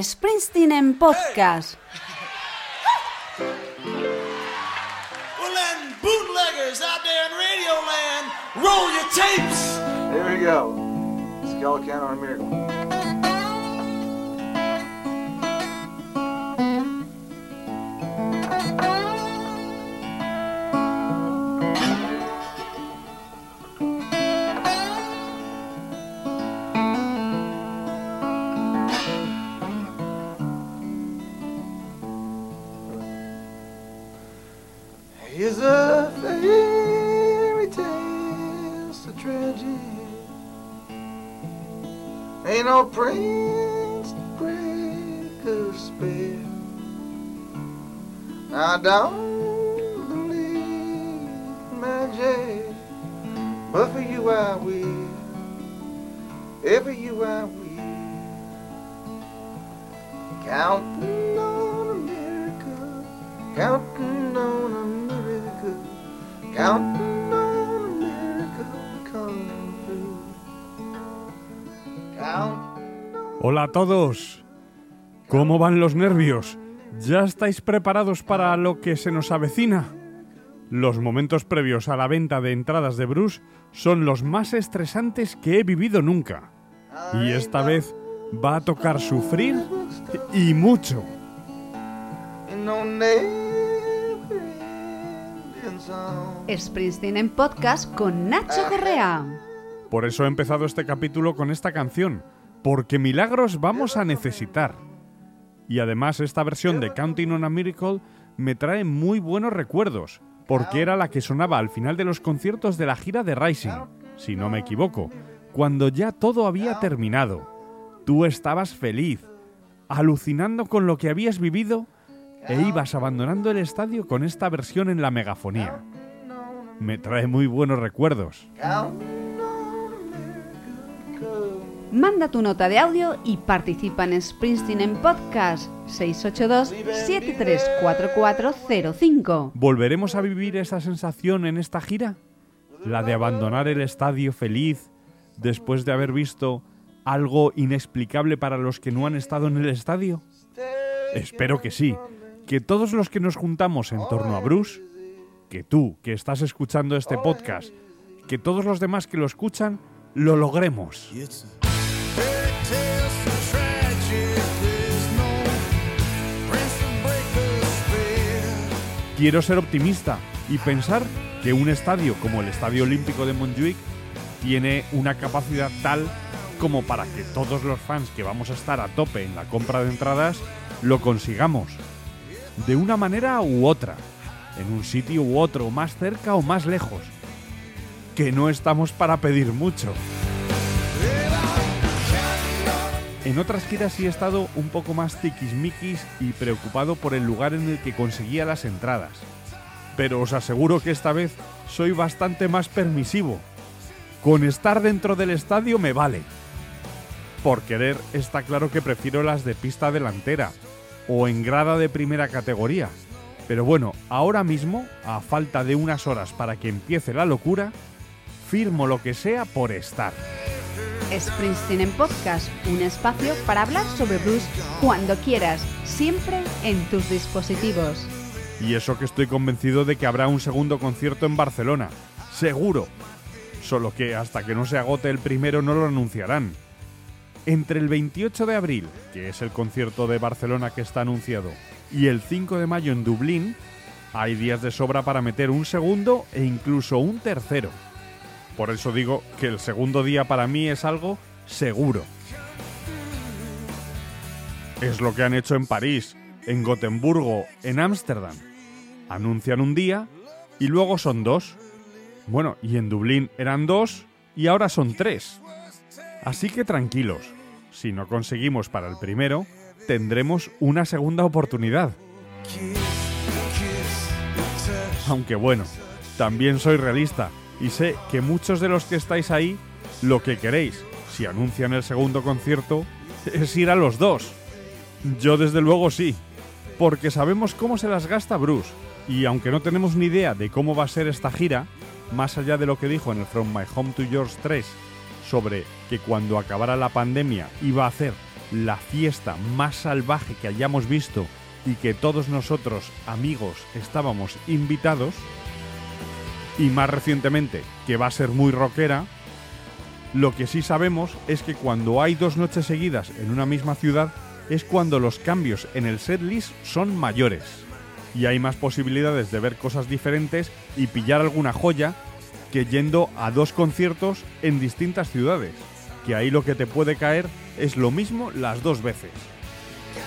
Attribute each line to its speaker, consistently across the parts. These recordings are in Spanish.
Speaker 1: Springsteen en podcast.
Speaker 2: Well, then, bootleggers out there in Radio Land, roll your tapes!
Speaker 3: Here we go. Skeleton on a Miracle. Don't believe magic, but for you I will. Every you I will. Counting on a miracle, counting on a miracle, counting on a miracle come through. Counting
Speaker 4: Hola a todos. ¿Cómo van los nervios? ¿Ya estáis preparados para lo que se nos avecina? Los momentos previos a la venta de entradas de Bruce son los más estresantes que he vivido nunca. Y esta vez va a tocar sufrir y mucho.
Speaker 1: Springsteen en podcast con Nacho Correa.
Speaker 4: Por eso he empezado este capítulo con esta canción, porque milagros vamos a necesitar. Y además esta versión de Counting on a Miracle me trae muy buenos recuerdos, porque era la que sonaba al final de los conciertos de la gira de Rising, si no me equivoco, cuando ya todo había terminado. Tú estabas feliz, alucinando con lo que habías vivido e ibas abandonando el estadio con esta versión en la megafonía. Me trae muy buenos recuerdos.
Speaker 1: Manda tu nota de audio y participa en Springsteen en podcast 682-734405.
Speaker 4: ¿Volveremos a vivir esa sensación en esta gira? La de abandonar el estadio feliz después de haber visto algo inexplicable para los que no han estado en el estadio? Espero que sí, que todos los que nos juntamos en torno a Bruce, que tú que estás escuchando este podcast, que todos los demás que lo escuchan, lo logremos. Quiero ser optimista y pensar que un estadio como el Estadio Olímpico de Montjuic tiene una capacidad tal como para que todos los fans que vamos a estar a tope en la compra de entradas lo consigamos. De una manera u otra, en un sitio u otro, más cerca o más lejos. Que no estamos para pedir mucho. En otras giras sí he estado un poco más tiquismiquis y preocupado por el lugar en el que conseguía las entradas. Pero os aseguro que esta vez soy bastante más permisivo. Con estar dentro del estadio me vale. Por querer está claro que prefiero las de pista delantera o en grada de primera categoría. Pero bueno, ahora mismo, a falta de unas horas para que empiece la locura, firmo lo que sea por estar.
Speaker 1: Springsteen en podcast, un espacio para hablar sobre blues cuando quieras, siempre en tus dispositivos.
Speaker 4: Y eso que estoy convencido de que habrá un segundo concierto en Barcelona. Seguro. Solo que hasta que no se agote el primero no lo anunciarán. Entre el 28 de abril, que es el concierto de Barcelona que está anunciado, y el 5 de mayo en Dublín, hay días de sobra para meter un segundo e incluso un tercero. Por eso digo que el segundo día para mí es algo seguro. Es lo que han hecho en París, en Gotemburgo, en Ámsterdam. Anuncian un día y luego son dos. Bueno, y en Dublín eran dos y ahora son tres. Así que tranquilos, si no conseguimos para el primero, tendremos una segunda oportunidad. Aunque bueno, también soy realista y sé que muchos de los que estáis ahí, lo que queréis, si anuncian el segundo concierto, es ir a los dos. Yo desde luego sí, porque sabemos cómo se las gasta Bruce, y aunque no tenemos ni idea de cómo va a ser esta gira, más allá de lo que dijo en el From My Home to Yours 3 sobre que cuando acabara la pandemia iba a hacer la fiesta más salvaje que hayamos visto y que todos nosotros, amigos, estábamos invitados, y más recientemente que va a ser muy rockera, lo que sí sabemos es que cuando hay dos noches seguidas en una misma ciudad es cuando los cambios en el setlist son mayores y hay más posibilidades de ver cosas diferentes y pillar alguna joya que yendo a dos conciertos en distintas ciudades, que ahí lo que te puede caer es lo mismo las dos veces.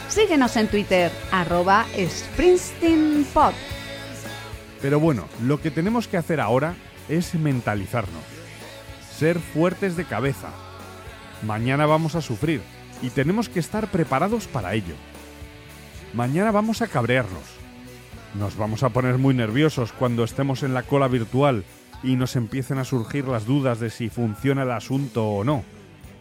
Speaker 1: Síguenos en Twitter, arroba SpringsteenPod.
Speaker 4: Pero bueno, lo que tenemos que hacer ahora es mentalizarnos, ser fuertes de cabeza. Mañana vamos a sufrir y tenemos que estar preparados para ello. Mañana vamos a cabrearnos. Nos vamos a poner muy nerviosos cuando estemos en la cola virtual y nos empiecen a surgir las dudas de si funciona el asunto o no.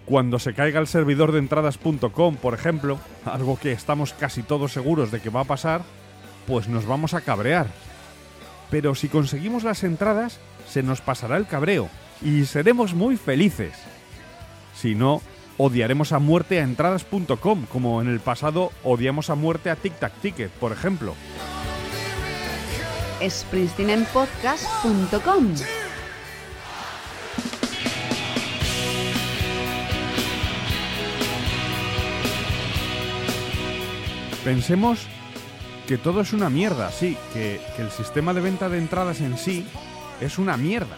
Speaker 4: Cuando se caiga el servidor de entradas.com, por ejemplo, algo que estamos casi todos seguros de que va a pasar, pues nos vamos a cabrear. Pero si conseguimos las entradas, se nos pasará el cabreo y seremos muy felices. Si no, odiaremos a muerte a entradas.com, como en el pasado odiamos a muerte a Tic Tac Ticket, por ejemplo.
Speaker 1: SpringsteenenPodcast.com.
Speaker 4: Pensemos que todo es una mierda, sí, que, el sistema de venta de entradas en sí es una mierda.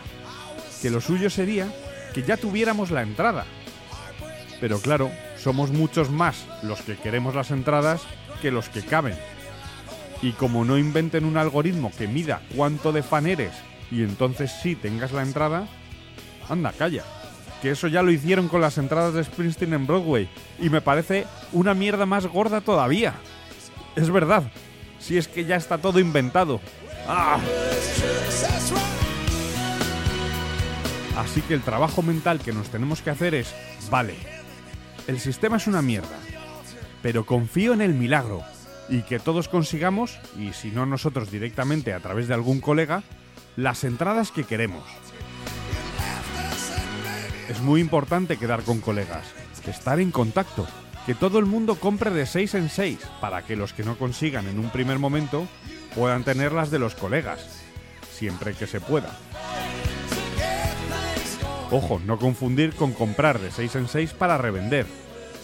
Speaker 4: Que lo suyo sería que ya tuviéramos la entrada. Pero claro, somos muchos más los que queremos las entradas que los que caben. Y como no inventen un algoritmo que mida cuánto de fan eres y entonces sí tengas la entrada, anda, calla. Que eso ya lo hicieron con las entradas de Springsteen en Broadway y me parece una mierda más gorda todavía. Es verdad, si es que ya está todo inventado. ¡Ah! Así que el trabajo mental que nos tenemos que hacer es, vale, el sistema es una mierda, pero confío en el milagro y que todos consigamos, y si no nosotros directamente a través de algún colega, las entradas que queremos. Es muy importante quedar con colegas, estar en contacto, que todo el mundo compre de 6 en 6 para que los que no consigan en un primer momento puedan tener las de los colegas, siempre que se pueda. Ojo, no confundir con comprar de 6 en 6 para revender.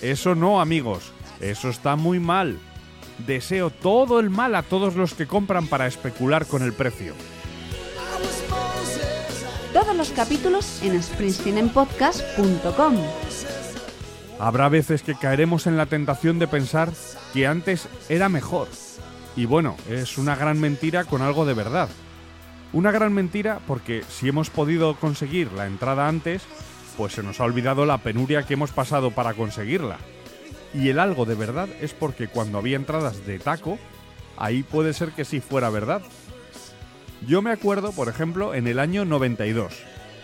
Speaker 4: Eso no, amigos, eso está muy mal. Deseo todo el mal a todos los que compran para especular con el precio.
Speaker 1: Todos los capítulos en SpringsteenenPodcast.com.
Speaker 4: Habrá veces que caeremos en la tentación de pensar que antes era mejor. Y bueno, es una gran mentira con algo de verdad. Una gran mentira porque si hemos podido conseguir la entrada antes, pues se nos ha olvidado la penuria que hemos pasado para conseguirla. Y el algo de verdad es porque cuando había entradas de taco, ahí puede ser que sí fuera verdad. Yo me acuerdo, por ejemplo, en el año 92.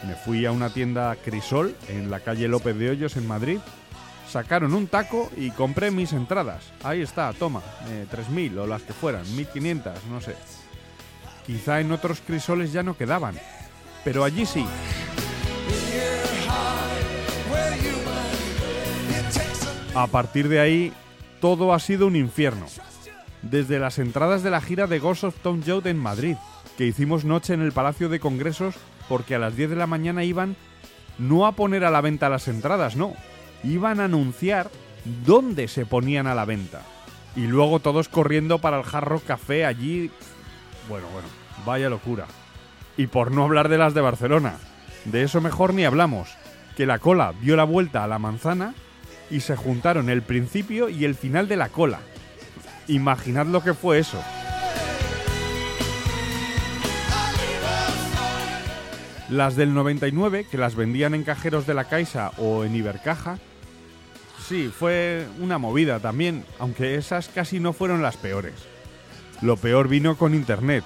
Speaker 4: Me fui a una tienda Crisol en la calle López de Hoyos en Madrid. Sacaron un taco y compré mis entradas. Ahí está, toma, eh, 3.000 o las que fueran, 1.500, no sé. Quizá en otros crisoles ya no quedaban, pero allí sí. A partir de ahí, todo ha sido un infierno. Desde las entradas de la gira de Ghost of Tom Joad en Madrid, que hicimos noche en el Palacio de Congresos porque a las 10 de la mañana iban no a poner a la venta las entradas, no. Iban a anunciar dónde se ponían a la venta. Y luego todos corriendo para el Jarro Café allí. Bueno, bueno, vaya locura. Y por no hablar de las de Barcelona. De eso mejor ni hablamos. Que la cola dio la vuelta a la manzana y se juntaron el principio y el final de la cola. Imaginad lo que fue eso. Las del 99, que las vendían en cajeros de la Caixa o en Ibercaja, sí, fue una movida también, aunque esas casi no fueron las peores. Lo peor vino con Internet,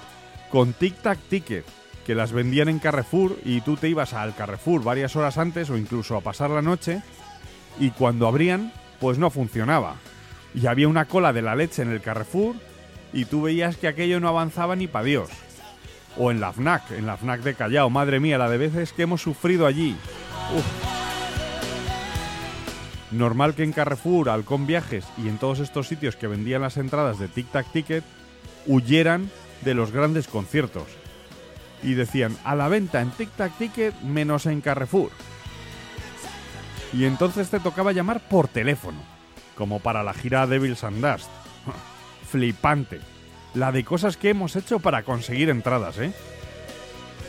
Speaker 4: con Tic Tac Ticket, que las vendían en Carrefour y tú te ibas al Carrefour varias horas antes o incluso a pasar la noche y cuando abrían, pues no funcionaba. Y había una cola de la leche en el Carrefour y tú veías que aquello no avanzaba ni para Dios. O en la FNAC, en la FNAC de Callao, madre mía, la de veces que hemos sufrido allí. Normal que en Carrefour, Halcón Viajes y en todos estos sitios que vendían las entradas de Tic Tac Ticket huyeran de los grandes conciertos. Y decían, a la venta en Tic Tac Ticket menos en Carrefour. Y entonces te tocaba llamar por teléfono, como para la gira Devils and Dust. Flipante. La de cosas que hemos hecho para conseguir entradas, ¿eh?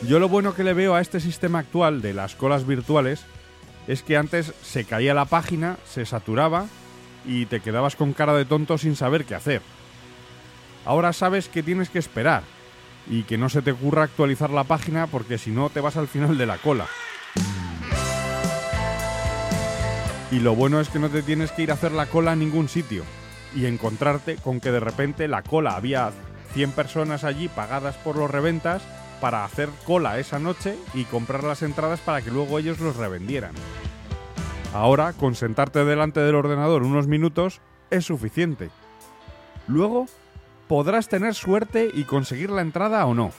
Speaker 4: Yo lo bueno que le veo a este sistema actual de las colas virtuales es que antes se caía la página, se saturaba y te quedabas con cara de tonto sin saber qué hacer. Ahora sabes que tienes que esperar y que no se te ocurra actualizar la página porque si no te vas al final de la cola. Y lo bueno es que no te tienes que ir a hacer la cola a ningún sitio y encontrarte con que de repente la cola había 100 personas allí pagadas por los reventas para hacer cola esa noche y comprar las entradas para que luego ellos los revendieran. Ahora, con sentarte delante del ordenador unos minutos es suficiente. Luego, podrás tener suerte y conseguir la entrada o no.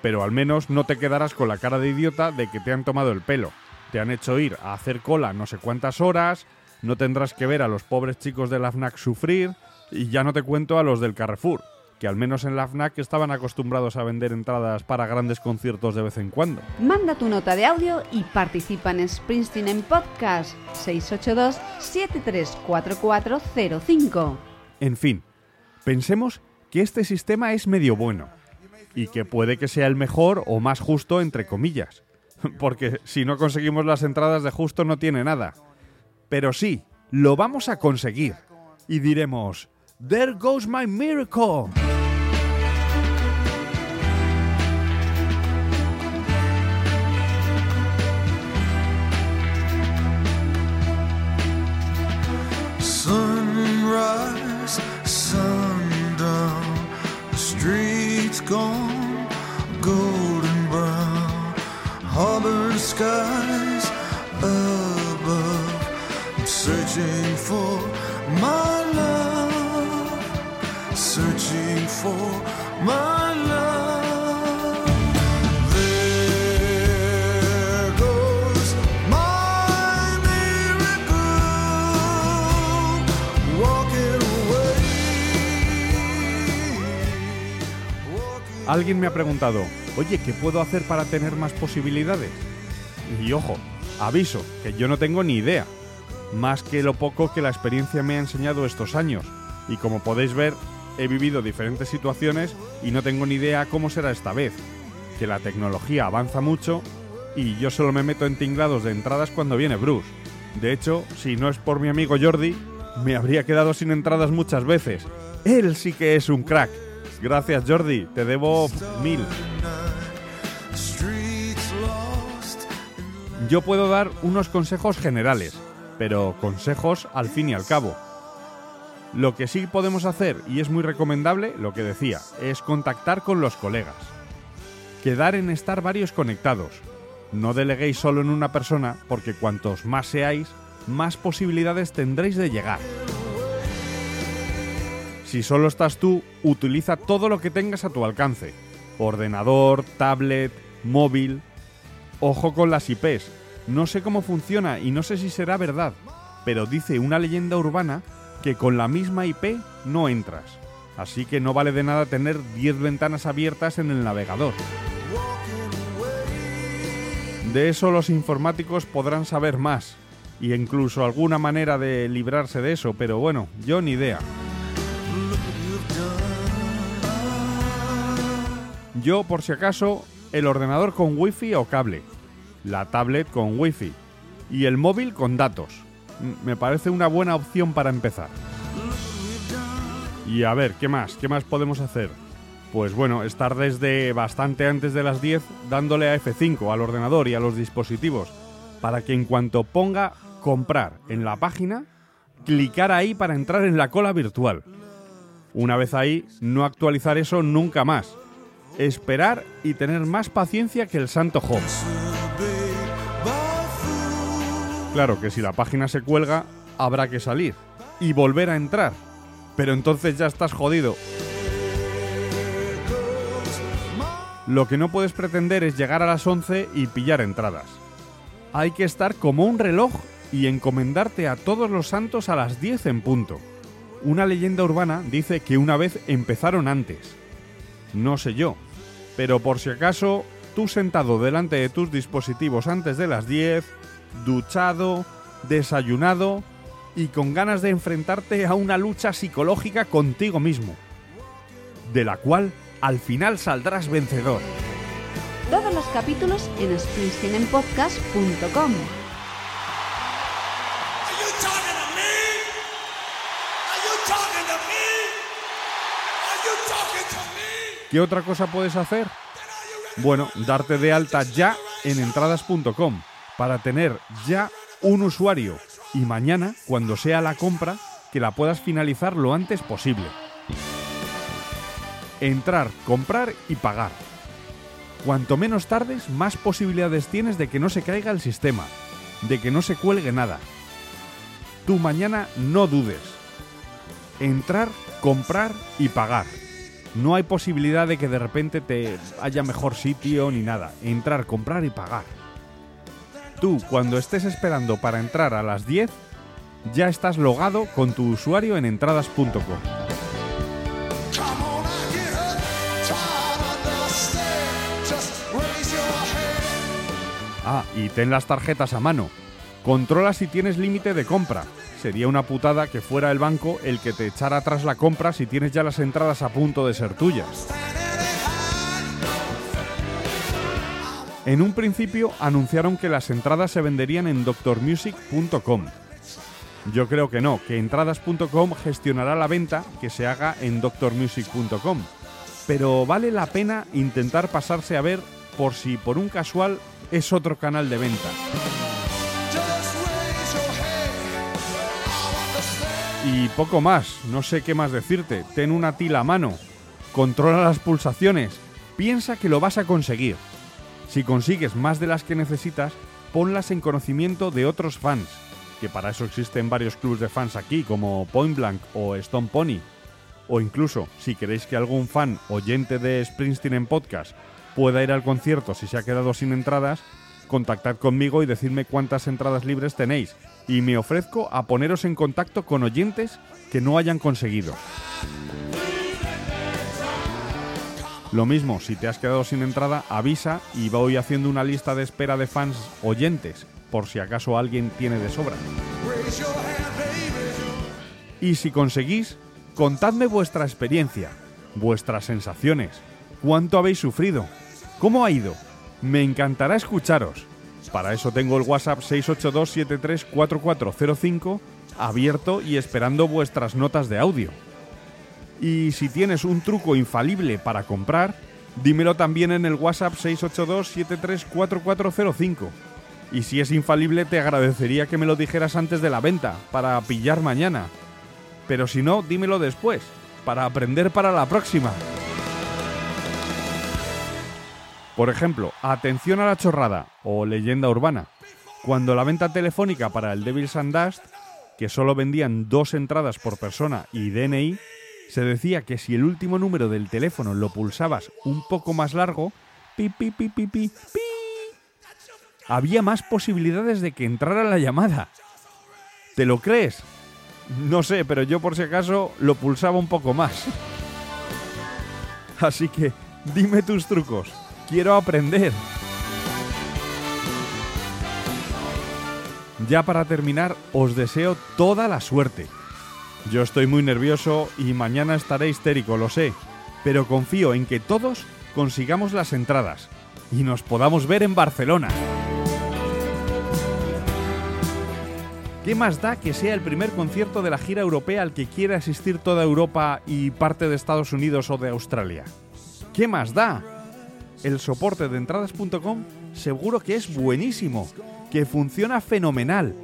Speaker 4: Pero al menos no te quedarás con la cara de idiota de que te han tomado el pelo. Te han hecho ir a hacer cola no sé cuántas horas, no tendrás que ver a los pobres chicos de la FNAC sufrir y ya no te cuento a los del Carrefour, que al menos en la FNAC estaban acostumbrados a vender entradas para grandes conciertos de vez en cuando.
Speaker 1: Manda tu nota de audio y participa en Springsteen en Podcast 682-734405.
Speaker 4: En fin, pensemos que este sistema es medio bueno y que puede que sea el mejor o más justo entre comillas, porque si no conseguimos las entradas de justo no tiene nada. Pero sí, lo vamos a conseguir y diremos, There goes my miracle.
Speaker 2: Sunrise, sundown, the streets gone golden brown, harbor skies above. I'm searching for my love, searching for my love.
Speaker 4: Alguien me ha preguntado, oye, ¿qué puedo hacer para tener más posibilidades? Y ojo, aviso, que yo no tengo ni idea, más que lo poco que la experiencia me ha enseñado estos años. Y como podéis ver, he vivido diferentes situaciones y no tengo ni idea cómo será esta vez, que la tecnología avanza mucho y yo solo me meto en tinglados de entradas cuando viene Bruce. De hecho, si no es por mi amigo Jordi, me habría quedado sin entradas muchas veces. Él sí que es un crack. Gracias Jordi, te debo mil. Yo puedo dar unos consejos generales, pero consejos al fin y al cabo. Lo que sí podemos hacer, y es muy recomendable, lo que decía, es contactar con los colegas. Quedar en estar varios conectados. No deleguéis solo en una persona, porque cuantos más seáis, más posibilidades tendréis de llegar. Si solo estás tú, utiliza todo lo que tengas a tu alcance. Ordenador, tablet, móvil. Ojo con las IPs. No sé cómo funciona y no sé si será verdad, pero dice una leyenda urbana que con la misma IP no entras. Así que no vale de nada tener 10 ventanas abiertas en el navegador. De eso los informáticos podrán saber más, y incluso alguna manera de librarse de eso, pero bueno, yo ni idea. Yo, por si acaso, el ordenador con wifi o cable, la tablet con wifi y el móvil con datos. Me parece una buena opción para empezar. Y a ver, ¿qué más? ¿Qué más podemos hacer? Pues bueno, estar desde bastante antes de las 10 dándole a F5 al ordenador y a los dispositivos para que en cuanto ponga comprar en la página, clicar ahí para entrar en la cola virtual. Una vez ahí, no actualizar eso nunca más. Esperar y tener más paciencia que el santo Job. Claro que si la página se cuelga, habrá que salir y volver a entrar. Pero entonces ya estás jodido. Lo que no puedes pretender es llegar a las 11 y pillar entradas. Hay que estar como un reloj y encomendarte a todos los santos a las 10 en punto. Una leyenda urbana dice que una vez empezaron antes. No sé yo, pero por si acaso, tú sentado delante de tus dispositivos antes de las 10, duchado, desayunado y con ganas de enfrentarte a una lucha psicológica contigo mismo, de la cual al final saldrás vencedor.
Speaker 1: Todos los capítulos en springsteenenpodcast.com.
Speaker 4: ¿Qué otra cosa puedes hacer? Bueno, darte de alta ya en entradas.com para tener ya un usuario y mañana, cuando sea la compra, que la puedas finalizar lo antes posible. Entrar, comprar y pagar. Cuanto menos tardes, más posibilidades tienes de que no se caiga el sistema, de que no se cuelgue nada. Tú mañana no dudes. Entrar, comprar y pagar. No hay posibilidad de que de repente te haya mejor sitio ni nada. Entrar, comprar y pagar. Tú, cuando estés esperando para entrar a las 10, ya estás logado con tu usuario en entradas.com. Ah, y ten las tarjetas a mano. Controla si tienes límite de compra. Sería una putada que fuera el banco el que te echara atrás la compra si tienes ya las entradas a punto de ser tuyas. En un principio anunciaron que las entradas se venderían en doctormusic.com. Yo creo que no, que entradas.com gestionará la venta que se haga en doctormusic.com. Pero vale la pena intentar pasarse a ver por si por un casual es otro canal de venta. Y poco más, no sé qué más decirte. Ten una tila a mano. Controla las pulsaciones. Piensa que lo vas a conseguir. Si consigues más de las que necesitas, ponlas en conocimiento de otros fans, que para eso existen varios clubs de fans aquí, como Point Blank o Stone Pony. O incluso, si queréis que algún fan oyente de Springsteen en podcast pueda ir al concierto si se ha quedado sin entradas, contactad conmigo y decidme cuántas entradas libres tenéis. Y me ofrezco a poneros en contacto con oyentes que no hayan conseguido. Lo mismo, si te has quedado sin entrada, avisa y voy haciendo una lista de espera de fans oyentes, por si acaso alguien tiene de sobra. Y si conseguís, contadme vuestra experiencia, vuestras sensaciones, cuánto habéis sufrido, cómo ha ido. Me encantará escucharos. Para eso tengo el WhatsApp 682734405 abierto y esperando vuestras notas de audio. Y si tienes un truco infalible para comprar, dímelo también en el WhatsApp 682734405. Y si es infalible, te agradecería que me lo dijeras antes de la venta, para pillar mañana. Pero si no, dímelo después, para aprender para la próxima. Por ejemplo, atención a la chorrada o leyenda urbana. Cuando la venta telefónica para el Devil's and Dust, que solo vendían dos entradas por persona y DNI, se decía que si el último número del teléfono lo pulsabas un poco más largo, pi pi pi pi pi, había más posibilidades de que entrara la llamada. ¿Te lo crees? No sé, pero yo por si acaso lo pulsaba un poco más. Así que dime tus trucos. Quiero aprender. Ya para terminar, os deseo toda la suerte. Yo estoy muy nervioso y mañana estaré histérico, lo sé, pero confío en que todos consigamos las entradas y nos podamos ver en Barcelona. ¿Qué más da que sea el primer concierto de la gira europea al que quiera asistir toda Europa y parte de Estados Unidos o de Australia? ¿Qué más da? El soporte de entradas.com seguro que es buenísimo, que funciona fenomenal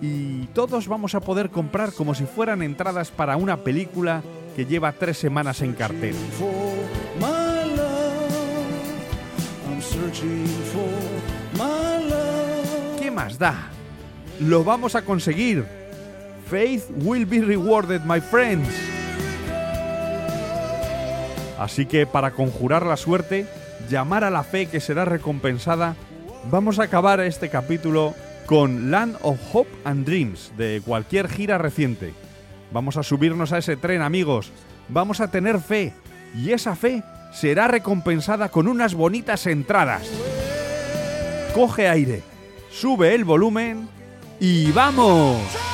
Speaker 4: y todos vamos a poder comprar como si fueran entradas para una película que lleva tres semanas en cartel. ¿Qué más da? Lo vamos a conseguir. Faith will be rewarded, my friends. Así que para conjurar la suerte, llamar a la fe que será recompensada, vamos a acabar este capítulo con Land of Hope and Dreams de cualquier gira reciente. Vamos a subirnos a ese tren, amigos. Vamos a tener fe. Y esa fe será recompensada con unas bonitas entradas. Coge aire, sube el volumen y vamos.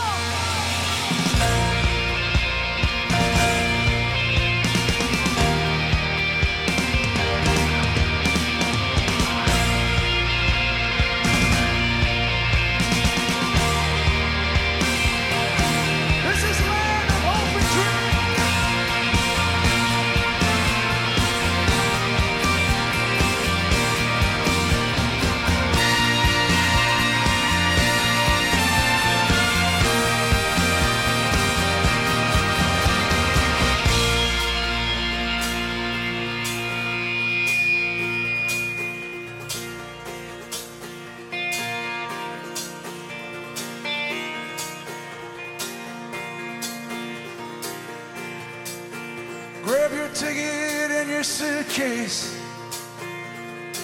Speaker 2: Ticket in your suitcase.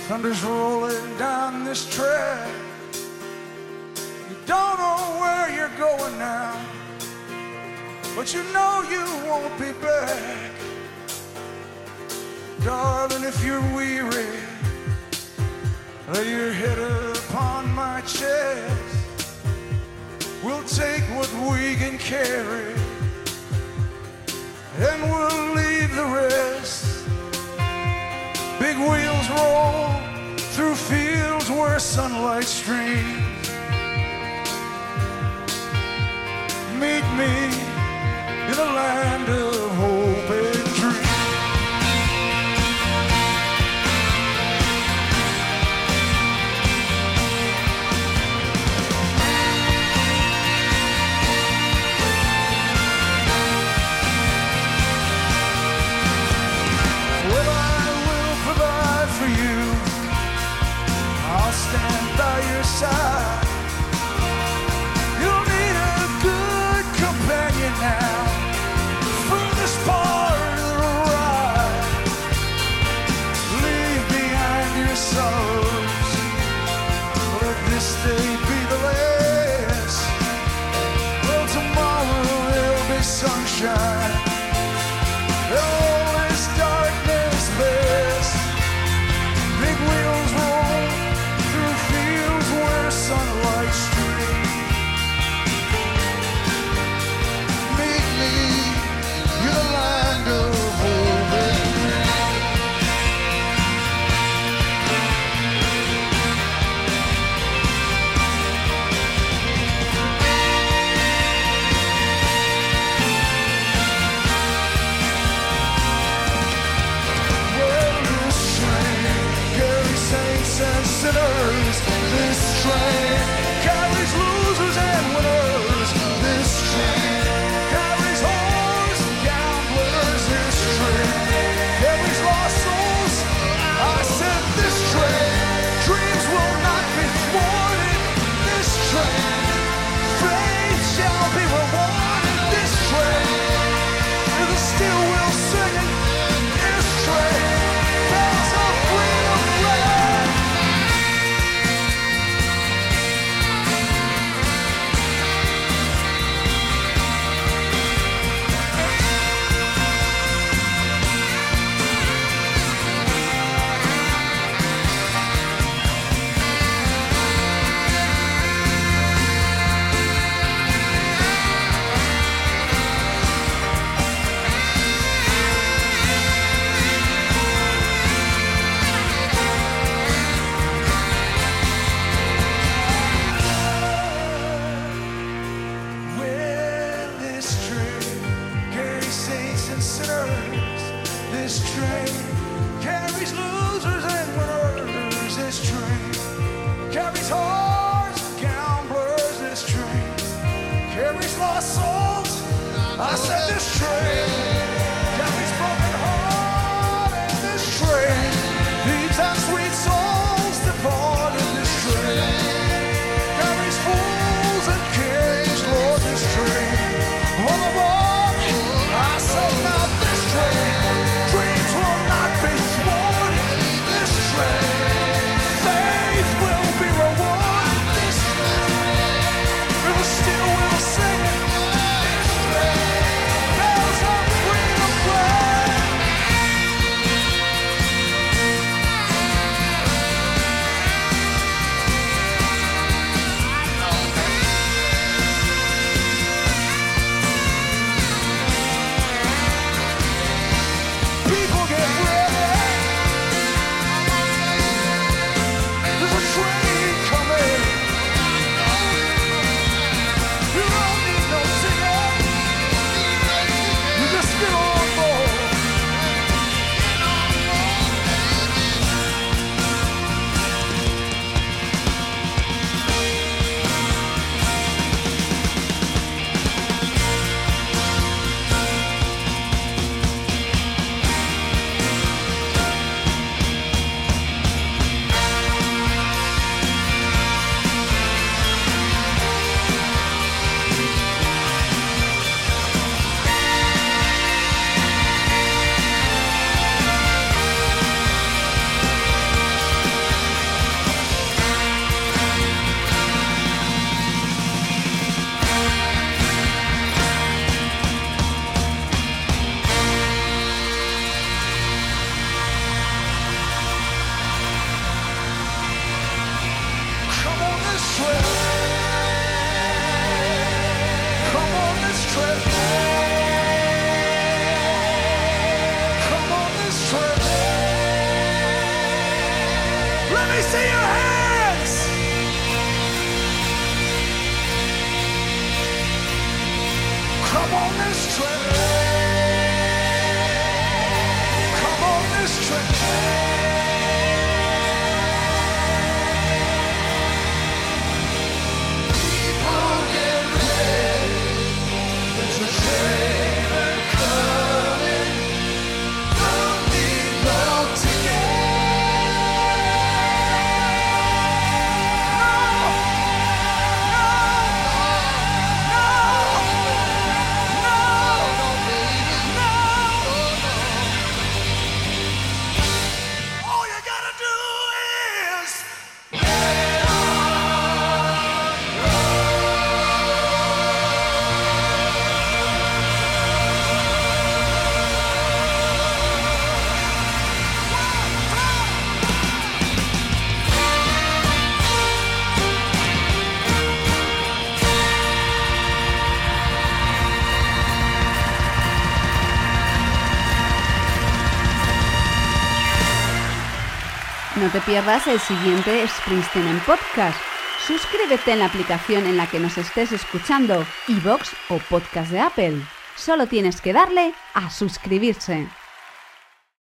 Speaker 2: Thunder's rolling down this track. You don't know where you're going now, but you know you won't be back. Darling, if you're weary, lay your head upon my chest. We'll take what we can carry and we'll leave the rest. Big wheels roll through fields where sunlight streams. Meet me in the land of hope
Speaker 1: pierdas el siguiente Springsteen en podcast. Suscríbete en la aplicación en la que nos estés escuchando, iVoox o podcast de Apple. Solo tienes que darle a suscribirse.